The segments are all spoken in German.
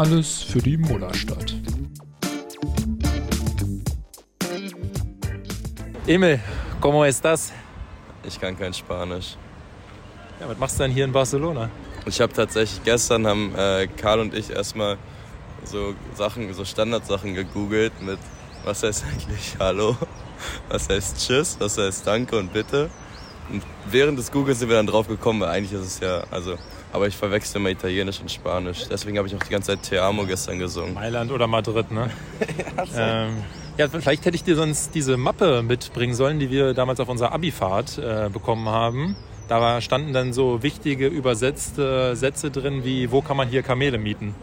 Alles für die Mullerstadt. Emil, ¿cómo estás? Ich kann kein Spanisch. Ja, was machst du denn hier in Barcelona? Ich habe tatsächlich gestern haben äh, Karl und ich erstmal so Sachen, so Standardsachen gegoogelt mit was heißt eigentlich Hallo, was heißt Tschüss, was heißt Danke und Bitte. Und während des Googles sind wir dann drauf gekommen, weil eigentlich ist es ja, also, aber ich verwechsel immer Italienisch und Spanisch. Deswegen habe ich auch die ganze Zeit Te Amo gestern gesungen. Mailand oder Madrid, ne? ja, ähm, ja, vielleicht hätte ich dir sonst diese Mappe mitbringen sollen, die wir damals auf unserer Abifahrt äh, bekommen haben. Da standen dann so wichtige übersetzte Sätze drin wie, wo kann man hier Kamele mieten?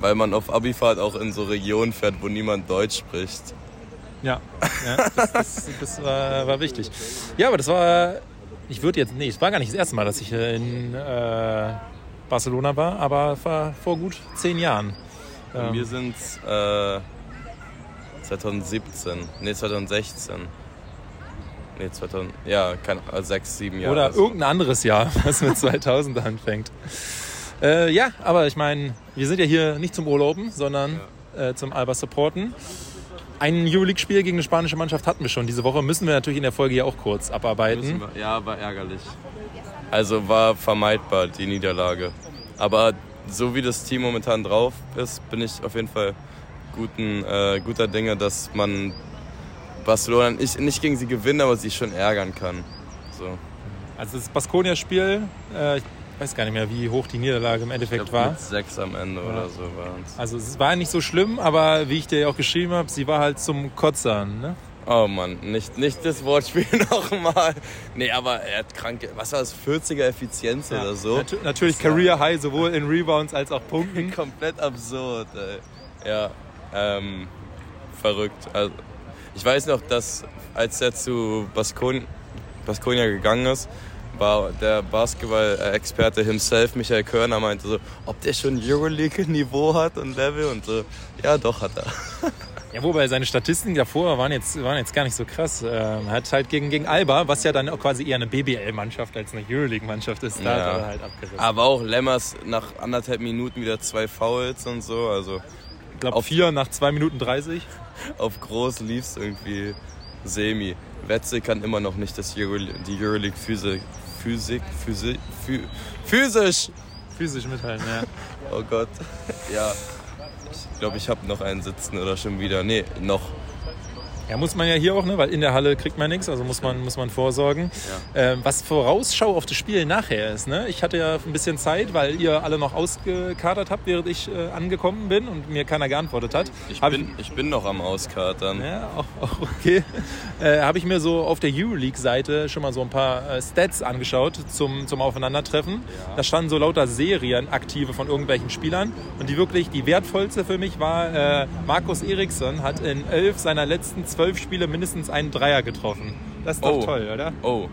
Weil man auf Abifahrt auch in so Regionen fährt, wo niemand Deutsch spricht. Ja, ja das, das, das war, war, wichtig. Ja, aber das war, ich würde jetzt, nee, es war gar nicht das erste Mal, dass ich in äh, Barcelona war, aber war vor gut zehn Jahren. Ähm, wir sind äh, 2017, nee 2016. Nee, 2000, ja, kein, also sechs, sieben Jahre. Oder also. irgendein anderes Jahr, was mit 2000 anfängt. Äh, ja, aber ich meine, wir sind ja hier nicht zum Urlauben, sondern ja. äh, zum Alba Supporten. Ein Euroleague-Spiel gegen eine spanische Mannschaft hatten wir schon diese Woche. Müssen wir natürlich in der Folge ja auch kurz abarbeiten. Wir, ja, war ärgerlich. Also war vermeidbar die Niederlage. Aber so wie das Team momentan drauf ist, bin ich auf jeden Fall guten, äh, guter Dinge, dass man Barcelona nicht, nicht gegen sie gewinnt, aber sie schon ärgern kann. So. Also das Baskonia-Spiel, äh, ich weiß gar nicht mehr, wie hoch die Niederlage im Endeffekt ich glaub, war. Mit sechs am Ende ja. oder so waren es. Also es war nicht so schlimm, aber wie ich dir ja auch geschrieben habe, sie war halt zum Kotzern. Ne? Oh Mann, nicht, nicht das Wortspiel nochmal. Nee, aber er hat kranke, was war das, 40er Effizienz ja. oder so? Natu natürlich Career High, sowohl in Rebounds als auch Punkten. Komplett absurd, ey. Ja, ähm, verrückt. Also, ich weiß noch, dass als er zu Baskonia gegangen ist, war der Basketball-Experte himself, Michael Körner, meinte so, ob der schon Euroleague-Niveau hat und Level und so. Ja, doch hat er. Ja, wobei seine Statistiken davor waren jetzt, waren jetzt gar nicht so krass. Er ähm, hat halt gegen, gegen Alba, was ja dann auch quasi eher eine BBL-Mannschaft als eine Euroleague-Mannschaft ist, da ja. halt abgerissen. Aber auch Lemmers nach anderthalb Minuten wieder zwei Fouls und so, also ich glaube, vier nach 2 Minuten 30. Auf groß lief es irgendwie semi. Wetzel kann immer noch nicht das Euro, die Euroleague Physik, Physik, Physik, physisch. Physisch mithalten, ja. oh Gott. Ja. Ich glaube, ich habe noch einen sitzen oder schon wieder. Nee, noch. Ja, muss man ja hier auch, ne? weil in der Halle kriegt man nichts, also muss man, muss man vorsorgen. Ja. Ähm, was Vorausschau auf das Spiel nachher ist. Ne? Ich hatte ja ein bisschen Zeit, weil ihr alle noch ausgekadert habt, während ich äh, angekommen bin und mir keiner geantwortet hat. Ich, bin, ich, ich bin noch am Auskatern. Ja, auch, auch okay. Äh, Habe ich mir so auf der Euroleague-Seite schon mal so ein paar äh, Stats angeschaut zum, zum Aufeinandertreffen. Ja. Da standen so lauter Serien aktive von irgendwelchen Spielern und die wirklich, die wertvollste für mich war, äh, Markus Eriksson hat in elf seiner letzten zwölf Spiele mindestens einen Dreier getroffen. Das ist doch oh. toll, oder? Oh.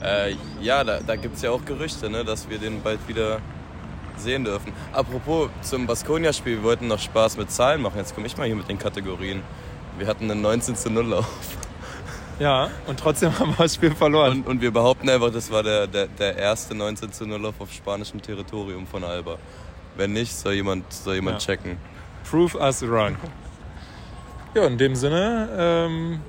Äh, ja, da, da gibt es ja auch Gerüchte, ne, dass wir den bald wieder sehen dürfen. Apropos zum Baskonia-Spiel, wir wollten noch Spaß mit Zahlen machen. Jetzt komme ich mal hier mit den Kategorien. Wir hatten einen 19 zu 0 Lauf. Ja, und trotzdem haben wir das Spiel verloren. Und, und wir behaupten einfach, das war der, der, der erste 19 zu 0 Lauf auf spanischem Territorium von Alba. Wenn nicht, soll jemand, soll jemand ja. checken. Prove us wrong. Ja, in dem Sinne, ähm,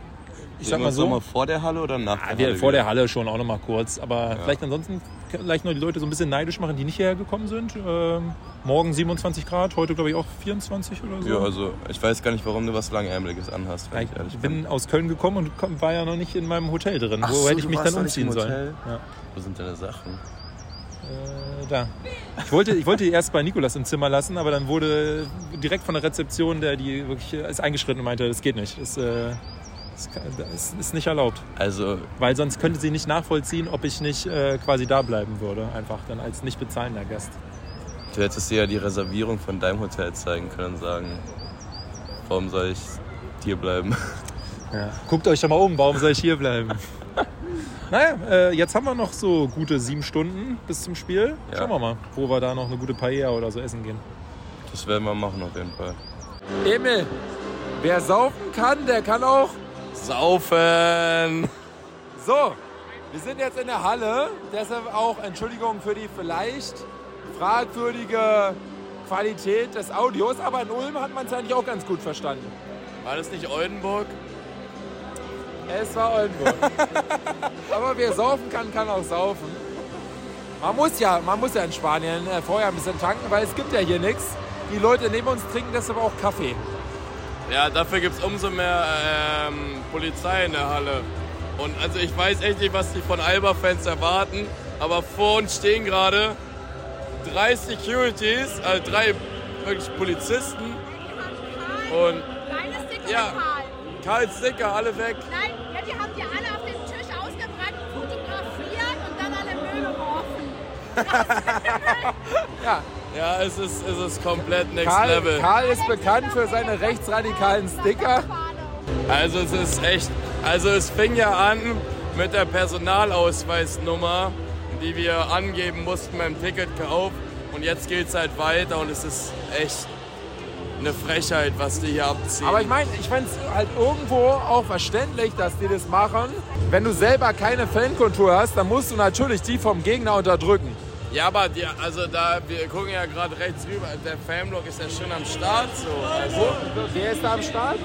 ich sag mal so. Mal vor der Halle oder nach der Halle? Vor der Halle schon auch noch mal kurz. Aber ja. vielleicht ansonsten vielleicht noch die Leute so ein bisschen neidisch machen, die nicht hierher gekommen sind. Ähm, morgen 27 Grad, heute glaube ich auch 24 oder so. Ja, also ich weiß gar nicht, warum du was Langärmeliges anhast. ich, ich bin, bin aus Köln gekommen und war ja noch nicht in meinem Hotel drin. Ach Wo so, hätte ich mich dann umziehen sollen? Ja. Wo sind deine Sachen? Äh, da. Ich wollte, ich wollte die erst bei Nikolas im Zimmer lassen, aber dann wurde direkt von der Rezeption, der die wirklich ist eingeschritten und meinte, das geht nicht. Das, äh, das ist nicht erlaubt. Also, Weil sonst könnte sie nicht nachvollziehen, ob ich nicht äh, quasi da bleiben würde. Einfach dann als nicht bezahlender Gast. Du hättest dir ja die Reservierung von deinem Hotel zeigen können und sagen, warum soll ich hier bleiben? Ja. Guckt euch doch mal um, warum soll ich hier bleiben? naja, äh, jetzt haben wir noch so gute sieben Stunden bis zum Spiel. Ja. Schauen wir mal, wo wir da noch eine gute Paella oder so essen gehen. Das werden wir machen auf jeden Fall. Emil, wer saufen kann, der kann auch saufen. So, wir sind jetzt in der Halle. Deshalb auch Entschuldigung für die vielleicht fragwürdige Qualität des Audios, aber in Ulm hat man es eigentlich auch ganz gut verstanden. War das nicht Oldenburg? Es war Oldenburg. aber wer saufen kann, kann auch saufen. Man muss ja, man muss ja in Spanien äh, vorher ein bisschen tanken, weil es gibt ja hier nichts. Die Leute neben uns trinken deshalb auch Kaffee. Ja, dafür gibt es umso mehr ähm, Polizei in der Halle. Und also ich weiß echt nicht, was die von Alba-Fans erwarten, aber vor uns stehen gerade drei Securities, also drei wirklich Polizisten. Und Deine Sticker Ja. Karl. Karl Sticker, alle weg. Nein, ja, die haben die alle auf den Tisch ausgebreitet, fotografiert und dann alle Müll geworfen. Ja, Ja, es ist, es ist komplett next Karl, level. Karl ist bekannt für seine rechtsradikalen Sticker. Also es ist echt, also es fing ja an mit der Personalausweisnummer, die wir angeben mussten beim Ticketkauf. Und jetzt geht es halt weiter und es ist echt eine Frechheit, was die hier abziehen. Aber ich meine, ich fand es halt irgendwo auch verständlich, dass die das machen. Wenn du selber keine Fankultur hast, dann musst du natürlich die vom Gegner unterdrücken. Ja, aber die, also da, wir gucken ja gerade rechts rüber, der Fanblock ist ja schon am Start so. Also, Wer ist da am Start?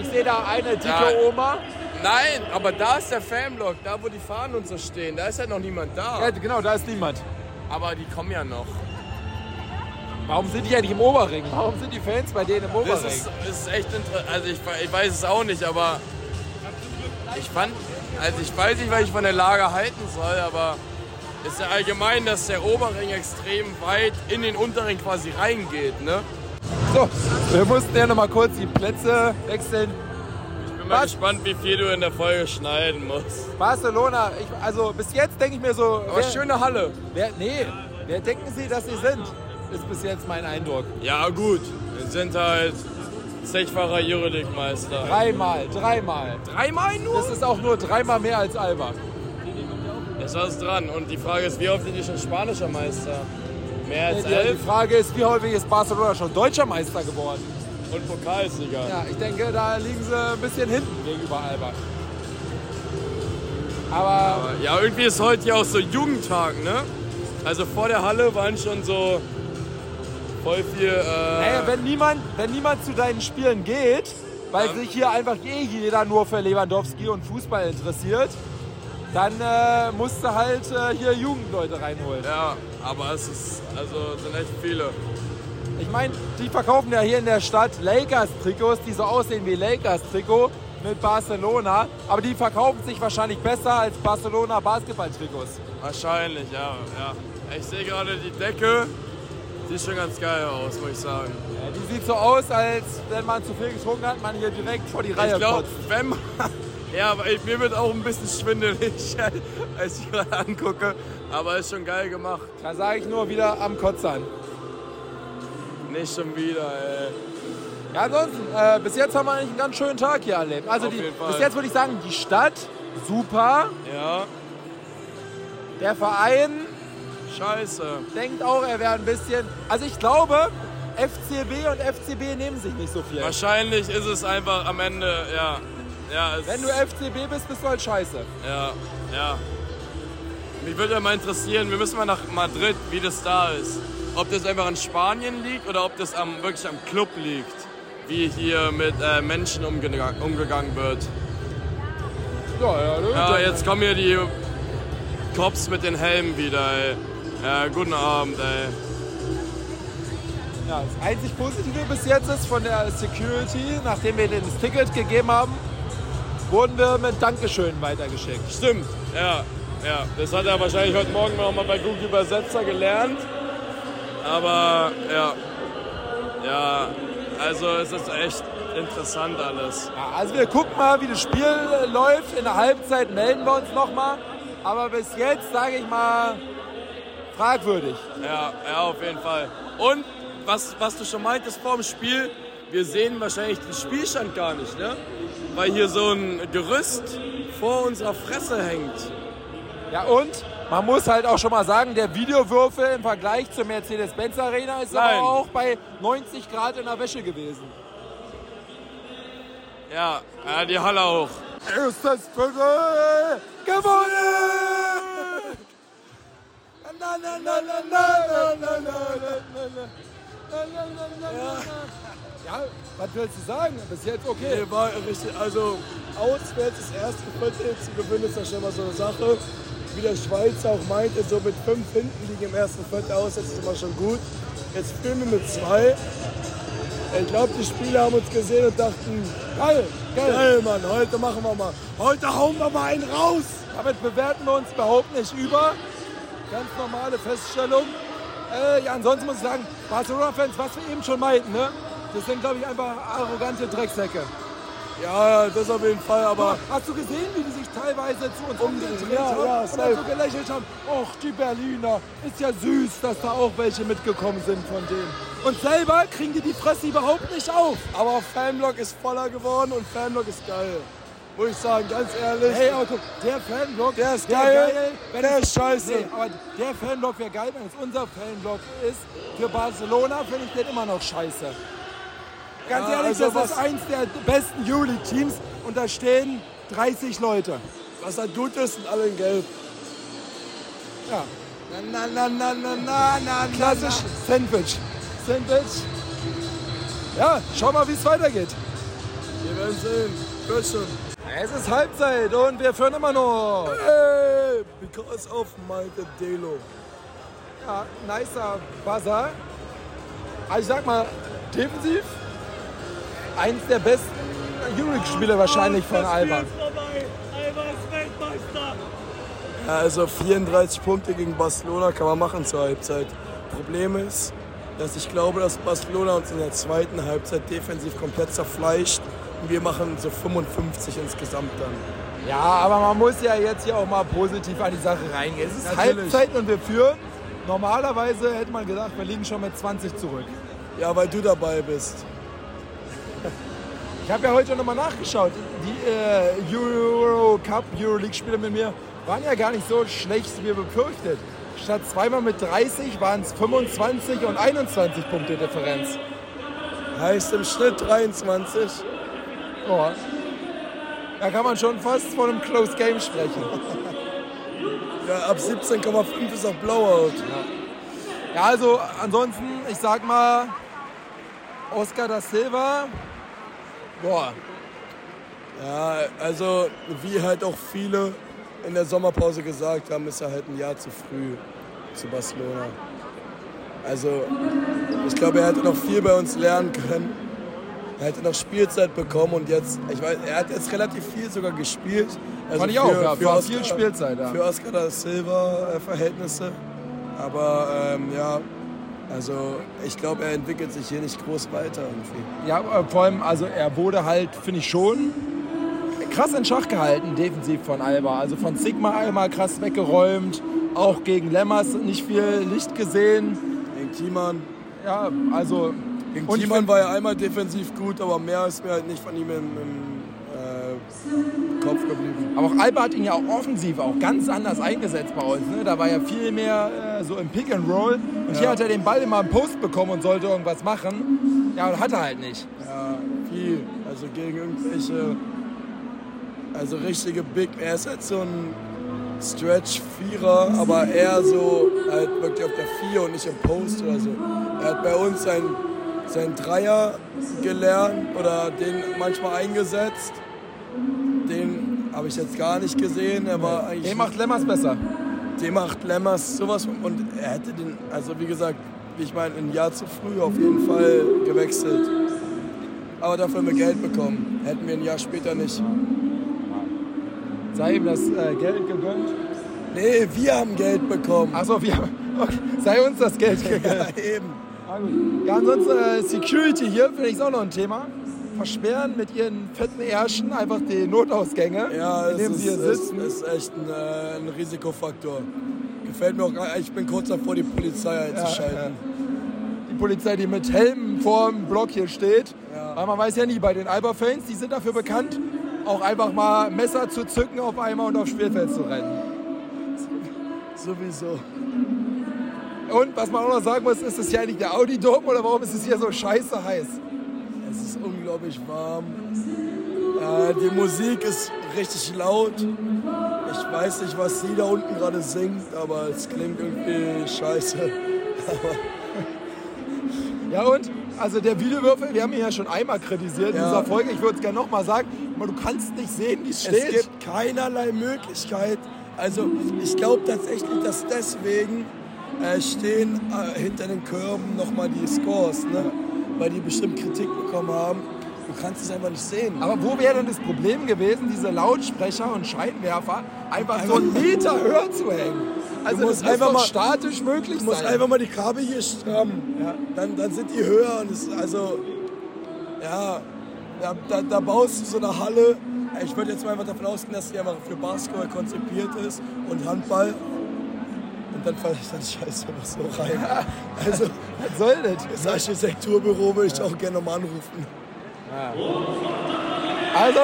Ich sehe da eine dicke Da- Oma. nein, aber da ist der Fanblock, da wo die Fahnen und so stehen, da ist ja noch niemand da. Ja, genau, da ist niemand. Aber die kommen ja noch. Warum sind die ja nicht im Oberring? Warum sind die Fans bei denen im Oberring? ist, das ist echt interessant. Also ich, ich weiß es auch nicht, aber ich fand, also ich weiß nicht, was ich von der Lage halten soll, aber ist ja allgemein, dass der Oberring extrem weit in den Unterring quasi reingeht, ne? So, wir mussten ja noch mal kurz die Plätze wechseln. Ich bin mal Was? gespannt, wie viel du in der Folge schneiden musst. Barcelona, ich, also bis jetzt denke ich mir so, Aber wer, schöne Halle. wer, nee, wer denken Sie, dass Sie sind? Ist bis jetzt mein Eindruck. Ja gut, wir sind halt sechsfacher Euroleague-Meister. Dreimal, dreimal. Dreimal nur? Das ist auch nur dreimal mehr als Alba. Ist was dran. Und die Frage ist, wie oft sind die schon spanischer Meister? Mehr als Die, die elf Frage ist, wie häufig ist Barcelona schon deutscher Meister geworden? und Pokalsieger. Ja, ich denke, da liegen sie ein bisschen hinten gegenüber Alba. Aber Ja, irgendwie ist heute ja auch so Jugendtag, ne? Also vor der Halle waren schon so voll viel. Äh, naja, wenn, niemand, wenn niemand zu deinen Spielen geht, weil sich hier einfach eh jeder nur für Lewandowski und Fußball interessiert, dann äh, musst du halt äh, hier Jugendleute reinholen. ja, aber es ist, also sind echt viele. Ich meine, die verkaufen ja hier in der Stadt Lakers-Trikots, die so aussehen wie Lakers-Trikot mit Barcelona. Aber die verkaufen sich wahrscheinlich besser als Barcelona Basketball-Trikots. Wahrscheinlich, ja, ja. Ich sehe gerade die Decke, sieht schon ganz geil aus, muss ich sagen. Ja, die sieht so aus, als wenn man zu viel getrunken hat, man hier direkt vor die Reihe Ich glaube, kotzt. wenn man. Ja, aber ich- mir wird auch ein bisschen schwindelig, als ich gerade angucke. Aber ist schon geil gemacht. Da sage ich nur wieder am Kotzern. Nicht schon wieder, ey. Ja, ansonsten, äh, bis jetzt haben wir eigentlich einen ganz schönen Tag hier erlebt. Also die, bis jetzt würde ich sagen, die Stadt, super. Ja, Der Verein scheiße. denkt auch, er wäre ein bisschen... Also ich glaube, FCB und FCB nehmen sich nicht so viel. Wahrscheinlich ist es einfach am Ende, ja. Ja Wenn du FCB bist, bist du halt scheiße. Ja, ja. Mich würde ja mal interessieren, wir müssen mal nach Madrid, wie das da ist. Ob das einfach an Spanien liegt oder ob das am, wirklich am Club liegt, wie hier mit äh, Menschen umgegangen, umgegangen wird. Ja, ja, du- Ja, jetzt kommen hier die Cops mit den Helmen wieder, ey. Ja, guten Abend, ey. Ja, das einzig Positive bis jetzt ist von der Security, nachdem wir denen das Ticket gegeben haben, wurden wir mit Dankeschön weitergeschickt. Stimmt, ja, ja. Das hat er wahrscheinlich heute Morgen noch mal bei Google Übersetzer gelernt. Aber ja, ja, also es ist echt interessant alles. Ja, also wir gucken mal, wie das Spiel läuft. In der Halbzeit melden wir uns nochmal. Aber bis jetzt, sage ich mal, fragwürdig. Ja, ja, auf jeden Fall. Und was, was du schon meintest vor dem Spiel, wir sehen wahrscheinlich den Spielstand gar nicht, ne? Weil hier so ein Gerüst vor unserer Fresse hängt. Ja und man muss halt auch schon mal sagen, der Videowürfel im Vergleich zur Mercedes-Benz Arena ist Nein. aber auch bei 90 Grad in der Wäsche gewesen. Ja, ja, die Halle auch. Erstes Viertel gewonnen! Na, na, na, na, na, na, na, na, na, na. Ja, was willst du sagen? Bis jetzt okay. Nee, war richtig. Also auswärts das erste Viertel zu gewinnen ist ja schon mal so eine Sache. Wie der Schweizer auch meinte, so mit fünf hinten liegen im ersten Viertel aus, das ist immer schon gut. Jetzt spielen wir mit zwei. Ich glaube, die Spieler haben uns gesehen und dachten, geil, geil, geil, Mann, heute machen wir mal. Heute hauen wir mal einen raus. Damit bewerten wir uns überhaupt nicht über. Ganz normale Feststellung. Äh, ja, ansonsten muss ich sagen, Barcelona-Fans, was wir eben schon meinten, ne? Das sind, glaube ich, einfach arrogante Drecksäcke. Ja, das auf jeden Fall, aber Hast du gesehen, wie die sich teilweise zu uns umgedreht Ja, haben ja, und dann so gelächelt haben? Och, die Berliner. Ist ja süß, dass da auch welche mitgekommen sind von denen. Und selber kriegen die die Fresse überhaupt nicht auf. Aber Fanblock ist voller geworden und Fanblock ist geil. Muss ich sagen, ganz ehrlich. Hey, aber guck, der Fanblock, Der ist geil, wenn der ist scheiße. Nee, aber der Fanblock wäre geil, wenn es unser Fanblock ist. Für Barcelona finde ich den immer noch scheiße. Ganz Ja, ehrlich, also das ist eins der besten Euroleague-Teams und da stehen 30 Leute. Was er tut, ist sind alle in Gelb. Ja, Na, na, na, na, na, na, klassisch Sandwich. Sandwich. Ja, schau mal, wie es weitergeht. Wir werden sehen. Wird schon. Es ist Halbzeit und wir führen immer noch. Hey, because of Malte Delo. Ja, nicer Buzzer. Also ich sag mal, defensiv eins der besten Euroleague-Spieler wahrscheinlich von Alba. Ja, also 34 Punkte gegen Barcelona kann man machen zur Halbzeit. Problem ist, dass ich glaube, dass Barcelona uns in der zweiten Halbzeit defensiv komplett zerfleischt. Und wir machen so 55 insgesamt dann. Ja, aber man muss ja jetzt hier auch mal positiv an die Sache reingehen. Es ist Natürlich. Halbzeit und wir führen. Normalerweise hätte man gedacht, wir liegen schon mit 20 zurück. Ja, weil du dabei bist. Ich habe ja heute noch mal nachgeschaut. Die äh, Euro Cup, Euroleague-Spieler mit mir waren ja gar nicht so schlecht, wie befürchtet. Statt zweimal mit 30 waren es 25 und 21 Punkte Differenz. Heißt im Schnitt 23. Ja. Da kann man schon fast von einem Close Game sprechen. Ja, ab 17,5 ist auch Blowout. Ja, also ansonsten, ich sag mal, Oscar da Silva, boah, Ja, also wie halt auch viele in der Sommerpause gesagt haben, ist er halt ein Jahr zu früh zu Barcelona. Also ich glaube, er hätte noch viel bei uns lernen können. Er hätte noch Spielzeit bekommen und jetzt, ich weiß, er hat jetzt relativ viel sogar gespielt. Also Fand ich auch, ja, war viel Spielzeit, ja. Für Oscar da Silva äh, Verhältnisse. Aber ähm, ja, also ich glaube, er entwickelt sich hier nicht groß weiter irgendwie. ja, äh, vor allem, also er wurde halt, finde ich schon, krass in Schach gehalten, defensiv von Alba. Also von Sigma einmal krass weggeräumt, auch gegen Lemmers nicht viel Licht gesehen. Gegen Thiemann. Ja, also. Gegen find- war er einmal defensiv gut, aber mehr ist mir halt nicht von ihm im, im äh, Kopf geblieben. Aber auch Alba hat ihn ja auch offensiv auch ganz anders eingesetzt bei uns. Ne? Da war ja viel mehr äh, so im Pick and Roll. Und hier hat er den Ball immer im Post bekommen und sollte irgendwas machen. Ja, und hat er halt nicht. Ja, viel. Also gegen irgendwelche, also richtige Big, er ist halt so ein Stretch-Vierer, aber eher so halt wirklich auf der Vier und nicht im Post oder so. Er hat bei uns sein, sein Dreier gelernt oder den manchmal eingesetzt. Den habe ich jetzt gar nicht gesehen. Er war eigentlich Den macht Lemmers besser. dem macht Lemmers sowas und er hätte den, also wie gesagt, wie ich meine, ein Jahr zu früh auf jeden Fall gewechselt. Aber dafür haben wir Geld bekommen. Hätten wir ein Jahr später nicht. Sei ihm das äh, Geld gegönnt. Nee, wir haben Geld bekommen. Achso, wir haben. Okay, sei uns das Geld gegönnt. Ja, eben. Ah. Ja, ansonsten äh, Security hier finde ich ist auch noch ein Thema. Versperren mit ihren fetten Ärschen einfach die Notausgänge, Ja, in es denen ist, sie hier es sitzen. ist echt ein, äh, ein Risikofaktor. Gefällt mir auch gar Ich bin kurz davor, die Polizei einzuschalten. die Polizei, die mit Helmen vor dem Block hier steht. Ja. Weil man weiß ja nie, bei den Alba-Fans, die sind dafür bekannt, auch einfach mal Messer zu zücken auf einmal und aufs Spielfeld zu rennen. Sowieso. Und was man auch noch sagen muss, ist es ja eigentlich der Audi-Dom oder warum ist es hier so scheiße heiß? Es unglaublich warm. Äh, die Musik ist richtig laut. Ich weiß nicht, was sie da unten gerade singt, aber es klingt irgendwie scheiße. Ja und? Also der Videowürfel, wir haben ihn ja schon einmal kritisiert in Ja. dieser Folge. Ich würde es gerne nochmal sagen, aber du kannst nicht sehen, wie es Es steht. gibt keinerlei Möglichkeit. Also ich glaube tatsächlich, dass deswegen äh, stehen äh, hinter den Körben nochmal die Scores, ne? Weil die bestimmt Kritik bekommen haben. Du kannst es einfach nicht sehen. Aber wo wäre denn das Problem gewesen, diese Lautsprecher und Scheinwerfer einfach so einen Meter höher zu hängen? Also Du das musst muss einfach mal- statisch möglich Du musst sein. einfach mal die Kabel hier strammen. Ja. Dann, dann sind die höher und es, also, ja, da, da, da baust du so eine Halle. Ich würde jetzt mal einfach davon ausgehen, dass die einfach für Basketball konzipiert ist und Handball. Und dann falle ich dann scheiße noch so rein. Also, Was soll das? das Architekturbüro würde ich auch gerne nochmal anrufen. Also,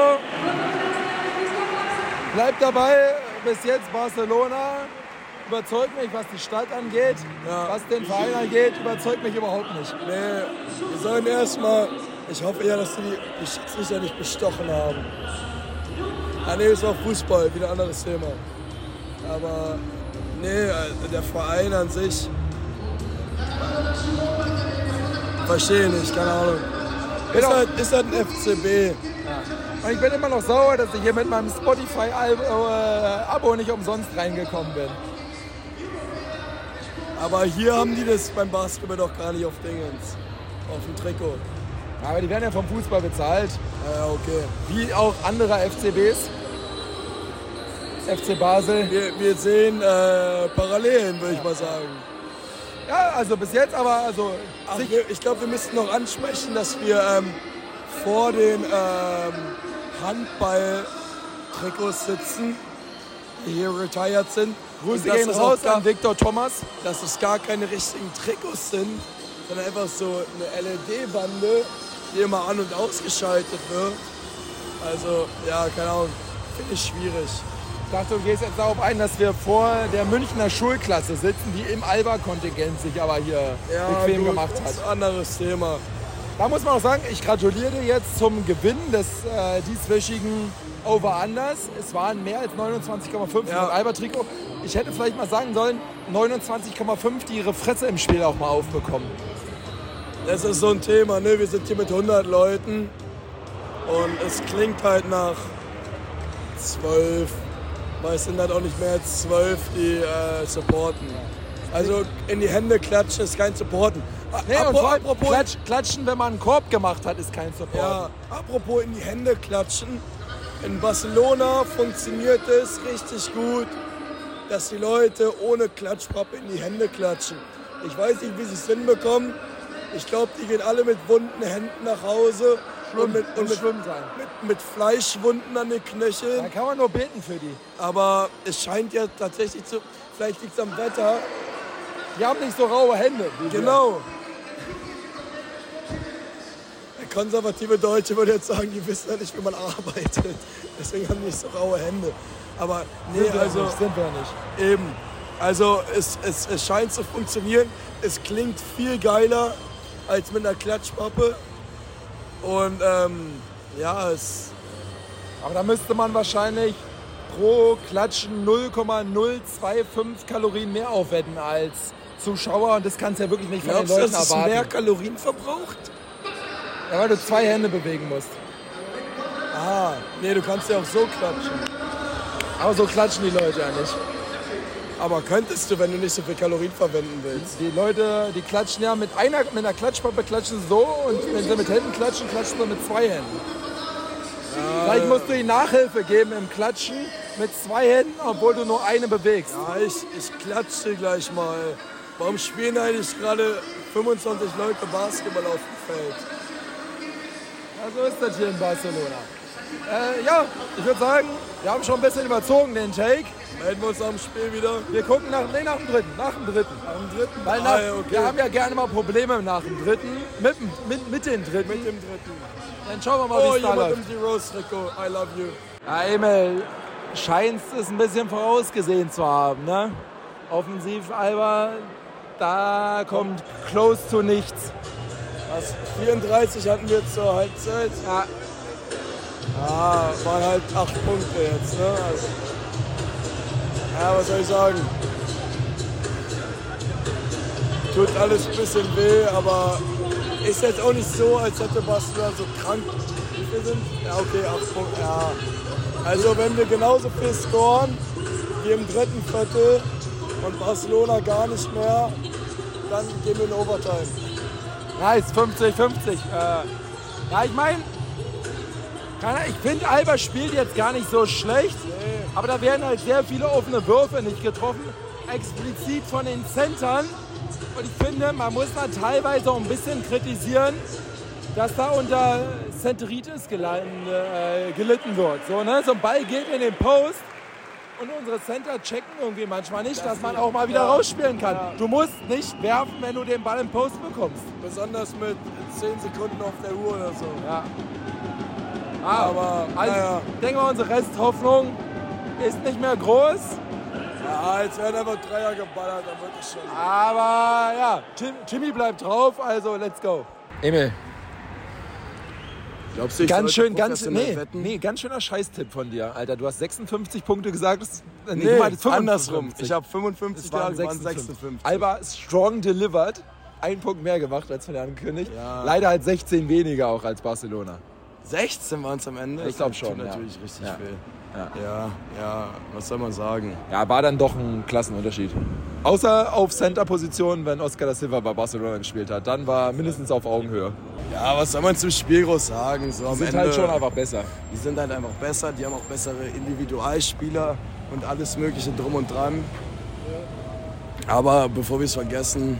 bleibt dabei, bis jetzt Barcelona. Überzeugt mich, was die Stadt angeht, Ja. was den Verein angeht, überzeugt mich überhaupt nicht. Nee, wir sollen erstmal. Ich hoffe ja, dass die die Schiedsrichter nicht bestochen haben. Ah, nee, das war Fußball, wieder ein anderes Thema. Aber nee, äh, der Verein an sich. Verstehe nicht, keine Ahnung. Ist Genau. halt, ist halt ein FCB. Und ich bin immer noch sauer, dass ich hier mit meinem Spotify-Abo nicht umsonst reingekommen bin. Aber hier haben die das beim Basketball doch gar nicht auf Dingens. Auf dem Trikot. Aber die werden ja vom Fußball bezahlt, Ja, okay. wie auch andere FCBs. FC Basel. Wir, wir sehen äh, Parallelen, würde ich mal sagen. Ja, also bis jetzt aber, also Ach, wir, ich glaube, wir müssten noch ansprechen, dass wir ähm, vor den ähm, Handball-Trikots sitzen, die hier retired sind. Grüße gehen raus gar, an Viktor Thomas. dass es gar keine richtigen Trikots sind, sondern einfach so eine LED-Bande, die immer an- und ausgeschaltet wird. Also, ja, keine Ahnung, finde ich schwierig. Dachte, du gehst jetzt darauf ein, dass wir vor der Münchner Schulklasse sitzen, die im Alba-Kontingent sich aber hier bequem gut, gemacht das hat. ist ein anderes Thema. Da muss man auch sagen, ich gratuliere dir jetzt zum Gewinn des äh, dieswöchigen Over-Unders. Es waren mehr als 29,5 für Ja. das Alba-Trikot. Ich hätte vielleicht mal sagen sollen, 29,5, die ihre Fresse im Spiel auch mal aufbekommen. Das ist so ein Thema, ne? Wir sind hier mit 100 Leuten und es klingt halt nach zwölf, weil es sind halt auch nicht mehr als zwölf, die äh, supporten. Also in die Hände klatschen ist kein Supporten. Nee, apro- vor allem apropos, Klatsch, Klatschen, wenn man einen Korb gemacht hat, ist kein Support. ja, apropos in die Hände klatschen. In Barcelona funktioniert es richtig gut, dass die Leute ohne Klatschpappe in die Hände klatschen. Ich weiß nicht, wie sie es hinbekommen. Ich glaube, die gehen alle mit wunden Händen nach Hause und mit, und mit, schwimmen sein. mit, mit Fleischwunden an den Da Knöcheln. kann man nur beten für die. Aber es scheint ja tatsächlich zu. Vielleicht liegt es am Wetter. Die haben nicht so raue Hände. Genau. Der konservative Deutsche würde jetzt sagen, die wissen ja nicht, wie man arbeitet. Deswegen haben die nicht so raue Hände. Aber nee, Sind also nicht, sind wir nicht. eben. Also es, es, es scheint zu funktionieren. Es klingt viel geiler als mit einer Klatschpappe. Und ähm, ja, es. Aber da müsste man wahrscheinlich pro Klatschen 0,025 Kalorien mehr aufwenden als Zuschauer. Und das kannst du ja wirklich nicht von den Glaubst du, Leuten dass es erwarten. mehr Kalorien verbraucht? Ja, weil du zwei Hände bewegen musst. Ah, nee, du kannst ja auch so klatschen. Aber so klatschen die Leute ja nicht. Aber könntest du, wenn du nicht so viel Kalorien verwenden willst. Die Leute, die klatschen ja mit einer, mit einer Klatschpappe klatschen so und wenn sie mit Händen klatschen, klatschen sie mit zwei Händen. Vielleicht musst du ihnen Nachhilfe geben im Klatschen mit zwei Händen, obwohl du nur eine bewegst. Ja, ich, ich klatsche gleich mal. Warum spielen eigentlich gerade 25 Leute Basketball auf dem Feld? Ja, so ist das hier in Barcelona. Äh, ja, ich würde sagen, wir haben schon ein bisschen überzogen den Take. Melden wir uns am Spiel wieder. Wir gucken nach, nee, nach dem dritten, nach dem dritten. Am dritten. Weil nach, ah, ja, okay. wir haben ja gerne mal Probleme nach dem dritten, mit, dem- mit, mit den dritten. Mit dem dritten. Dann schauen wir mal, Oh, wie es da jemand läuft. im Zero-Trikot. I love you. Ja, Emil, scheint es ein bisschen vorausgesehen zu haben, ne? Offensiv, Alba, da kommt close to nichts. Was? 34 hatten wir zur Halbzeit. Ja, Ah, waren halt 8 Punkte jetzt, ne? Also, ja, was soll ich sagen? Tut alles ein bisschen weh, aber ist jetzt auch nicht so, als hätte Barcelona so krank. Wie viel sind? Ja, okay, acht Punkte. Ja. Also, wenn wir genauso viel scoren wie im dritten Viertel und Barcelona gar nicht mehr, dann gehen wir in Overtime. Nice, 50-50. Äh, ja, ich meine, ich finde, Alba spielt jetzt gar nicht so schlecht, aber da werden halt sehr viele offene Würfe nicht getroffen, explizit von den Centern. Und ich finde, man muss da teilweise auch ein bisschen kritisieren, dass da unter Centeritis gelitten, äh, gelitten wird. So, ne? so ein Ball geht in den Post und unsere Center checken irgendwie manchmal nicht, dass man auch mal wieder rausspielen kann. Du musst nicht werfen, wenn du den Ball im Post bekommst. Besonders mit 10 Sekunden auf der Uhr oder so. Ja. Ah, Aber, also, naja. denke mal, unsere Resthoffnung ist nicht mehr groß. Ja, jetzt werden einfach Dreier geballert, dann wird es schon. Aber ja, Jim, Jimmy bleibt drauf, also let's go. Emil, Glaubst du, ich ganz schön, ganz, nee, wetten? nee, ganz schöner Scheißtipp von dir, Alter. Du hast 56 Punkte gesagt. Nee, Nee, du meintest 55. andersrum. Ich habe 55 Es waren gesagt, es waren 56. 56. Alba strong delivered. Ein Punkt mehr gemacht als von der angekündigt. Ja. Leider halt 16 weniger auch als Barcelona. 16 waren es am Ende. Ich glaub Das schon, ja. natürlich richtig Ja. viel. Ja. Ja, ja, was soll man sagen? Ja, war dann doch ein Klassenunterschied. Außer auf Center-Position, wenn Oscar da Silva bei Barcelona gespielt hat. Dann war mindestens auf Augenhöhe. Ja, was soll man zum Spiel groß sagen? So am Die sind Ende, halt schon einfach besser. Die sind halt einfach besser, die haben auch bessere Individualspieler und alles Mögliche drum und dran. Aber bevor wir es vergessen,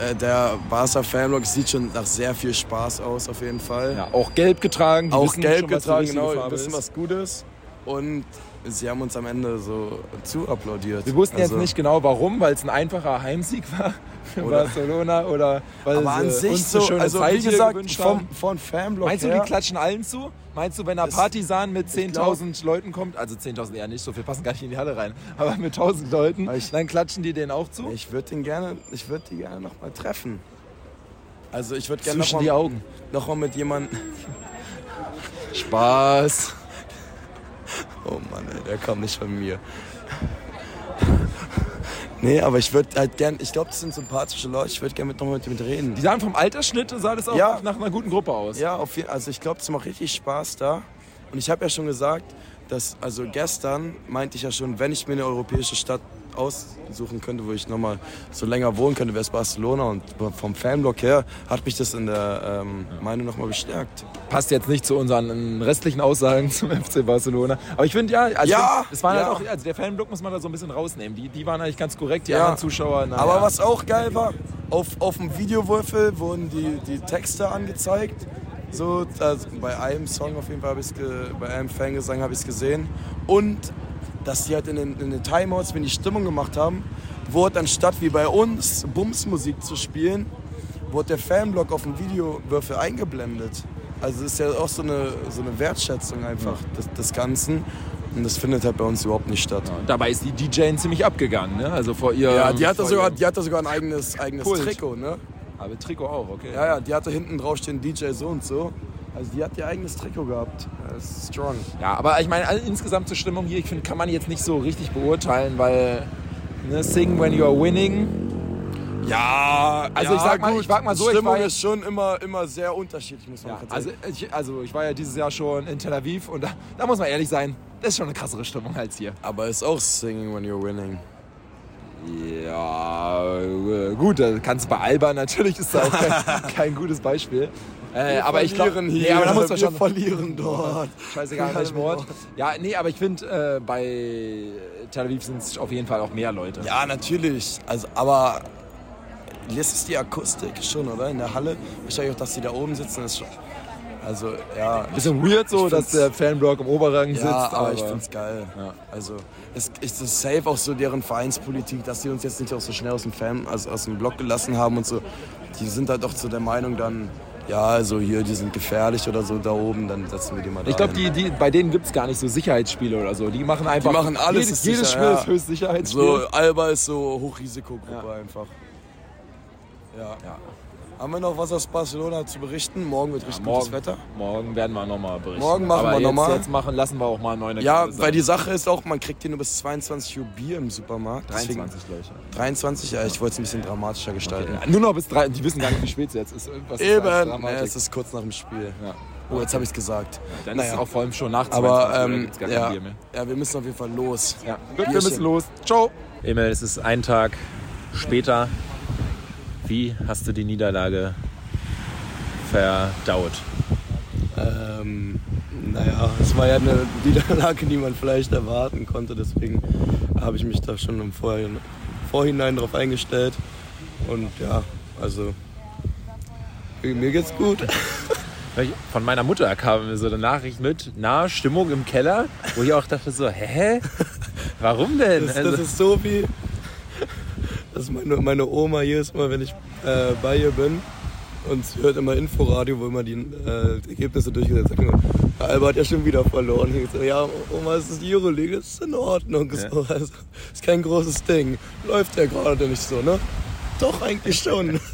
der, der Barca Fanblock sieht schon nach sehr viel Spaß aus, auf jeden Fall. Ja, auch gelb getragen. Die auch gelb schon, getragen, genau, wissen ist. was Gutes. Und sie haben uns am Ende so zu applaudiert. Wir wussten Also, jetzt nicht genau warum, weil es ein einfacher Heimsieg war für Oder- Barcelona oder weil Aber an sich uns so, schöne also Zeit wie gesagt, vom, von Fanblock Meinst du, her, die klatschen allen zu? Meinst du, wenn Es- Partisan mit ich glaub- 10.000 Leuten kommt, also 10.000 eher nicht, so viel passen gar nicht in die Halle rein, aber mit 1.000 Leuten, ich- dann klatschen die denen auch zu? Ich würde den gerne, ich würde die gerne noch mal treffen. Also ich würde gerne noch Zwischen mal, die Augen. noch mal mit jemandem. Spaß. Oh Mann, ey, der kommt nicht von mir. Nee, aber ich würde halt gern, ich glaube, das sind sympathische Leute, ich würde gerne mit, noch mal mit mit reden. Die sahen vom Altersschnitt, sah das auch Ja. nach einer guten Gruppe aus. Ja, auf also ich glaube, es macht richtig Spaß da. Und ich habe ja schon gesagt, dass, also gestern meinte ich ja schon, wenn ich mir eine europäische Stadt aussuchen könnte, wo ich nochmal so länger wohnen könnte, wäre es Barcelona. Und vom Fanblock her hat mich das in der ähm, Meinung nochmal bestärkt. Passt jetzt nicht zu unseren restlichen Aussagen zum FC Barcelona. Aber ich finde ja, also Ja, es waren ja. halt auch, also der Fanblock muss man da so ein bisschen rausnehmen. Die, die waren eigentlich ganz korrekt, die Ja. anderen Zuschauer. naja. Aber was auch geil war, auf, auf dem Videowürfel wurden die, die Texte angezeigt. So, also bei einem Song auf jeden Fall habe ich bei einem Fangesang habe ich es gesehen. Und dass die halt in den, in den Timeouts, wenn die Stimmung gemacht haben, wurde anstatt wie bei uns Bumsmusik zu spielen, wurde der Fanblock auf dem Videowürfel eingeblendet. Also das ist ja auch so eine, so eine Wertschätzung einfach des, des Ganzen. Und das findet halt bei uns überhaupt nicht statt. Dabei ist die DJ ziemlich abgegangen, ne? Also vor ihr. Ja, die hatte vor sogar, die hatte sogar ein eigenes, eigenes. Trikot, ne? Aber Trikot auch, okay. Ja, ja, die hatte hinten drauf stehen DJ so und so. Also die hat ihr eigenes Trikot gehabt. Ist strong. Ja, aber ich meine, all- insgesamt zur Stimmung hier, ich finde, kann man jetzt nicht so richtig beurteilen, weil ne, Sing when you are winning. Ja, Also ich sag mal- ich sag mal so, ich Stimmung war- ist schon immer, immer sehr unterschiedlich, muss man Ja, ganz also, ich, also ich war ja dieses Jahr schon in Tel Aviv und da, da muss man ehrlich sein, das ist schon eine krassere Stimmung als hier. Aber ist auch Singing when you're winning. Ja, äh, gut, kannst du bei Alba natürlich, ist da auch kein, kein gutes Beispiel. Äh, aber ich glaube, nee, aber da muss man schon verlieren dort. Scheißegal, welchem Ort. Ja, nee, aber ich finde, äh, bei Tel Aviv sind es auf jeden Fall auch mehr Leute. Ja, natürlich. Also, aber das ist die Akustik schon, oder? In der Halle. Wahrscheinlich auch, dass die da oben sitzen, ist schon. Also, ja. Bisschen weird so, dass der Fanblock im Oberrang sitzt. Ja, aber, ich find's geil. Ja. Also es ist safe auch so deren Vereinspolitik, dass die uns jetzt nicht auch so schnell aus dem Fan, also aus dem Block gelassen haben und so. Die sind halt auch zu der Meinung dann, ja, also hier, die sind gefährlich oder so da oben, dann setzen wir die mal da. Ich glaube, die, die, bei denen gibt es gar nicht so Sicherheitsspiele oder so. Die machen einfach. machen alles Jedes, jedes sicher, Spiel ja. ist höchst Sicherheitsspiel. so Alba ist so Hochrisikogruppe Ja. einfach. Ja. Ja. Haben wir noch was aus Barcelona zu berichten? Morgen wird richtig gutes Wetter. morgen werden wir nochmal berichten. Morgen machen Aber wir nochmal. Jetzt machen, lassen wir auch mal neune Ja, Gründe weil sein. die Sache ist auch, man kriegt hier nur bis 22 Uhr Bier im Supermarkt. Deswegen- 23 Leute. 23? Ja, ich wollte es ein bisschen dramatischer gestalten. Nur noch bis drei. Die wissen gar nicht, wie spät es jetzt ist. Irgendwas ist Eben, da ja, Dramatik. es ist kurz nach dem Spiel. Ja. Oh, jetzt habe ich es gesagt. Dann ist naja. es auch vor allem schon nach 22 Aber Uhr, dann ähm, ja, kein Bier mehr. ja, wir müssen auf jeden Fall los. Ja. Wir müssen los. Ciao. Emil, es ist ein Tag später. Wie hast du die Niederlage verdaut? Ähm, naja, es war ja eine Niederlage, die man vielleicht erwarten konnte. Deswegen habe ich mich da schon im Vorhinein, Vorhinein darauf eingestellt. Und ja, also mir geht's gut. Von meiner Mutter kam mir so eine Nachricht mit, nahe Stimmung im Keller, wo ich auch dachte so, hä? Warum denn? Das, Also- das ist so wie, dass meine, meine Oma jedes Mal, wenn ich äh, bei ihr bin, und sie hört immer Inforadio, wo immer die äh, Ergebnisse durchgesetzt werden. Alba hat ja schon wieder verloren. Ich so, ja, Oma, es ist Euroleague, das ist in Ordnung. Ja. So, also, ist kein großes Ding. Läuft ja gerade nicht so, ne? Doch, eigentlich schon.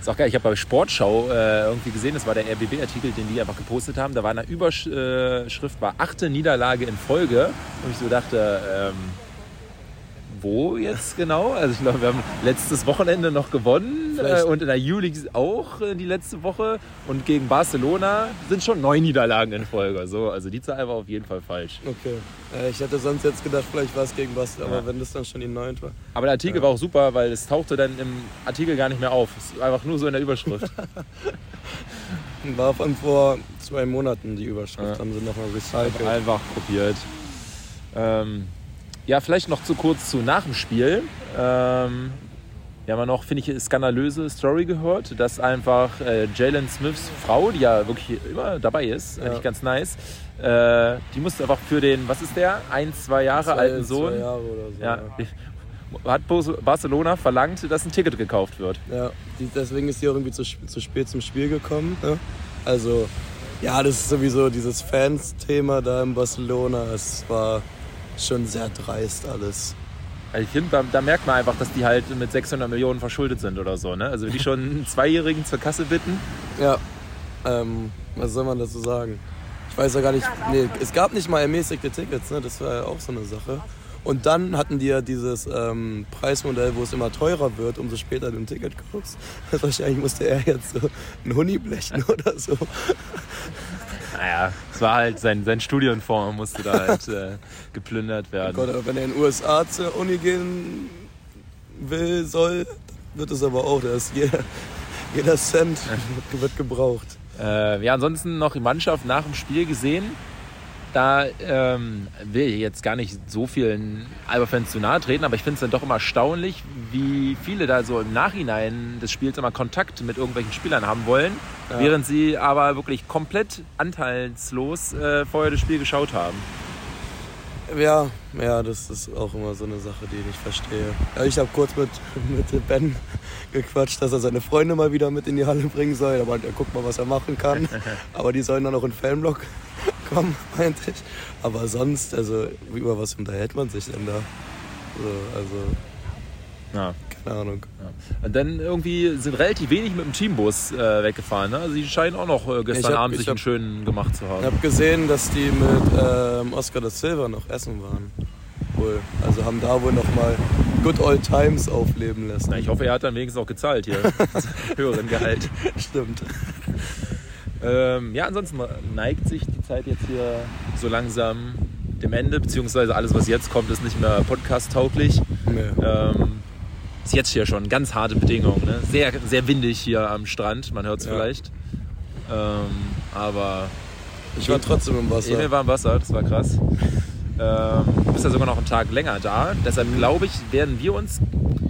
Ist auch geil, ich habe bei Sportschau äh, irgendwie gesehen, das war der RBB-Artikel, den die einfach gepostet haben. Da war eine Überschrift, war achte Niederlage in Folge. Und ich so dachte, ähm, wo jetzt genau? Also ich glaube, wir haben letztes Wochenende noch gewonnen äh, und in der Juli auch äh, die letzte Woche. Und gegen Barcelona sind schon neun Niederlagen in Folge. So, also die Zahl war auf jeden Fall falsch. Okay. Äh, ich hätte sonst jetzt gedacht, vielleicht war es gegen aber Ja. wenn das dann schon die neunte war. Aber der Artikel war auch super, weil es tauchte dann im Artikel gar nicht mehr auf. Es ist einfach nur so in der Überschrift. War von vor zwei Monaten die Überschrift, Ja. haben sie nochmal recycelt. Einfach kopiert. Ähm, ja, vielleicht noch zu kurz zu nach dem Spiel. Ähm, wir haben ja noch, finde ich, skandalöse Story gehört, dass einfach äh, Jalen Smiths Frau, die ja wirklich immer dabei ist, Ja. eigentlich ganz nice, äh, die musste einfach für den, was ist der, ein, zwei Jahre Zwei- alten Sohn, Jahre so. ja, hat Bos- Barcelona verlangt, dass ein Ticket gekauft wird. Ja, deswegen ist die auch irgendwie zu, zu spät zum Spiel gekommen. Ne? Also, ja, das ist sowieso dieses Fans-Thema da in Barcelona. Es war schon sehr dreist alles. Ich finde, da, da merkt man einfach, dass die halt mit 600 Millionen verschuldet sind oder so. Ne? Also wenn die schon einen Zweijährigen zur Kasse bitten. Ja, ähm, was soll man dazu sagen? Ich weiß ja gar nicht, nee, es gab nicht mal ermäßigte Tickets, ne? das war ja auch so eine Sache. Und dann hatten die ja dieses ähm, Preismodell, wo es immer teurer wird, umso später du ein Ticket kaufst. Wahrscheinlich musste er jetzt so ein Huni blechen oder so. Naja, es war halt sein, sein Studienfonds musste da halt äh, geplündert werden. Gott, aber wenn er in den USA zur Uni gehen will, soll, wird es aber auch. Da ist jeder, jeder Cent wird gebraucht. Äh, ja, ansonsten noch die Mannschaft nach dem Spiel gesehen. Da ähm, will ich jetzt gar nicht so vielen Alba-Fans zu nahe treten, aber ich finde es dann doch immer erstaunlich, wie viele da so im Nachhinein des Spiels immer Kontakt mit irgendwelchen Spielern haben wollen, Ja. während sie aber wirklich komplett anteilslos äh, vorher das Spiel geschaut haben. Ja, ja, das ist auch immer so eine Sache, die ich nicht verstehe. Ja, ich habe kurz mit, mit Ben gequatscht, dass er seine Freunde mal wieder mit in die Halle bringen soll. Er meinte, er guckt mal, was er machen kann. Aber die sollen dann auch in Fanblock kommen, meinte ich. Aber sonst, also über was unterhält man sich denn da? So, also, Ja. keine Ahnung. Und dann irgendwie sind relativ wenig mit dem Teambus äh, weggefahren. Ne? Also sie scheinen auch noch äh, gestern Ich hab- Abend ich sich hab- einen schönen gemacht zu Ich haben. habe gesehen, dass die mit ähm, Oscar da Silva noch essen waren. Wohl. Also haben da wohl noch mal Good Old Times aufleben lassen. Na, ich hoffe, er hat dann wenigstens auch gezahlt hier. höheren Gehalt. Stimmt. Ähm, ja, ansonsten neigt sich die Zeit jetzt hier so langsam dem Ende, beziehungsweise alles, was jetzt kommt, ist nicht mehr podcast-tauglich. Nee. Ähm, ist jetzt hier schon ganz harte Bedingungen. Ne? Sehr, sehr windig hier am Strand, man hört es Ja. vielleicht. Ähm, aber Ich war trotzdem im Wasser. Emil war im Wasser, das war krass. Ähm, du bist ja sogar noch einen Tag länger da. Deshalb glaube ich, werden wir uns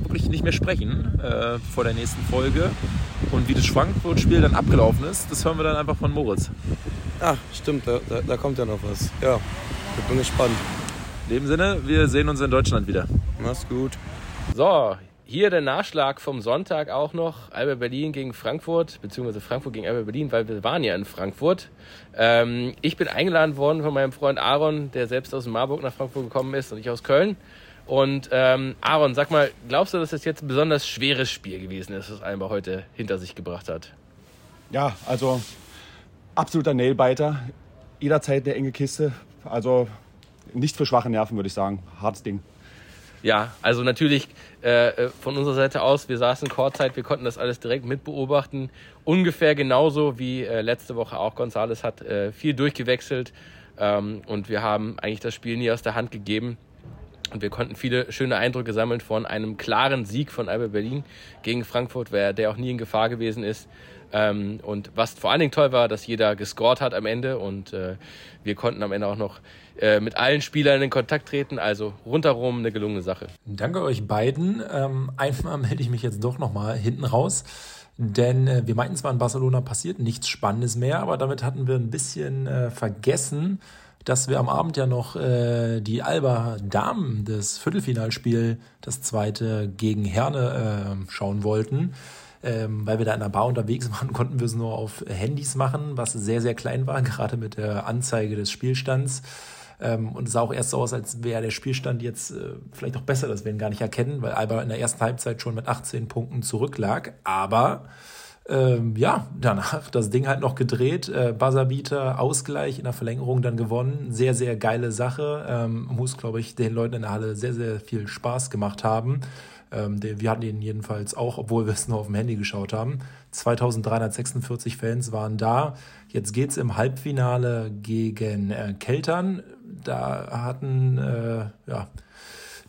wirklich nicht mehr sprechen äh, vor der nächsten Folge. Und wie das Frankfurt-Spiel dann abgelaufen ist, das hören wir dann einfach von Moritz. Ach, stimmt, da, da, da kommt ja noch was. Ja, ich bin gespannt. In dem Sinne, wir sehen uns in Deutschland wieder. Mach's gut. So, hier der Nachschlag vom Sonntag auch noch. Alba Berlin gegen Frankfurt, beziehungsweise Frankfurt gegen Alba Berlin, weil wir waren ja in Frankfurt. Ähm, ich bin eingeladen worden von meinem Freund Aaron, der selbst aus Marburg nach Frankfurt gekommen ist und ich aus Köln. Und ähm, Aaron, sag mal, glaubst du, dass das jetzt ein besonders schweres Spiel gewesen ist, das Alba heute hinter sich gebracht hat? Ja, also absoluter Nailbiter. Jederzeit eine enge Kiste. Also nicht für schwache Nerven, würde ich sagen. Hartes Ding. Ja, also natürlich äh, äh, von unserer Seite aus, wir saßen Chorzeit, wir konnten das alles direkt mitbeobachten. Ungefähr genauso wie äh, letzte Woche auch. Gonzales hat äh, viel durchgewechselt ähm, und wir haben eigentlich das Spiel nie aus der Hand gegeben. Und wir konnten viele schöne Eindrücke sammeln von einem klaren Sieg von Alba Berlin gegen Frankfurt, der auch nie in Gefahr gewesen ist. Ähm, und was vor allen Dingen toll war, dass jeder gescored hat am Ende und äh, wir konnten am Ende auch noch äh, mit allen Spielern in Kontakt treten. Also rundherum eine gelungene Sache. Danke euch beiden. Ähm, einmal melde ich mich jetzt doch nochmal hinten raus. Denn äh, wir meinten zwar in Barcelona passiert nichts Spannendes mehr, aber damit hatten wir ein bisschen vergessen, dass wir am Abend ja noch äh, die Alba Damen des Viertelfinalspiel, das zweite gegen Herne, äh, schauen wollten. Ähm, weil wir da in der Bar unterwegs waren, konnten wir es nur auf Handys machen, was sehr, sehr klein war, gerade mit der Anzeige des Spielstands. Ähm, und es sah auch erst so aus, als wäre der Spielstand jetzt äh, vielleicht auch besser, dass wir ihn gar nicht erkennen, weil Alba in der ersten Halbzeit schon mit 18 Punkten zurücklag. Aber ähm, ja, danach das Ding halt noch gedreht, äh, Buzzerbeater, Ausgleich in der Verlängerung dann gewonnen. Sehr, sehr geile Sache. Ähm, muss, glaube ich, den Leuten in der Halle sehr, sehr viel Spaß gemacht haben. Ähm, wir hatten ihn jedenfalls auch, obwohl wir es nur auf dem Handy geschaut haben. 2346 Fans waren da. Jetzt geht's im Halbfinale gegen äh, Keltern. Da hatten äh, ja,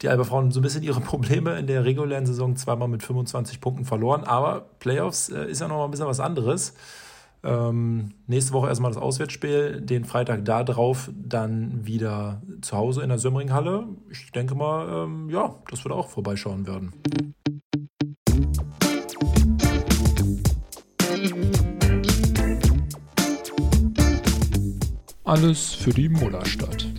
die Alba Frauen so ein bisschen ihre Probleme in der regulären Saison zweimal mit 25 Punkten verloren, aber Playoffs äh, ist ja noch mal ein bisschen was anderes. Ähm, nächste Woche erstmal das Auswärtsspiel, den Freitag da drauf, dann wieder zu Hause in der Sömmringhalle. Ich denke mal, ähm, ja, das wird auch vorbeischauen werden. Alles für die Mullerstadt.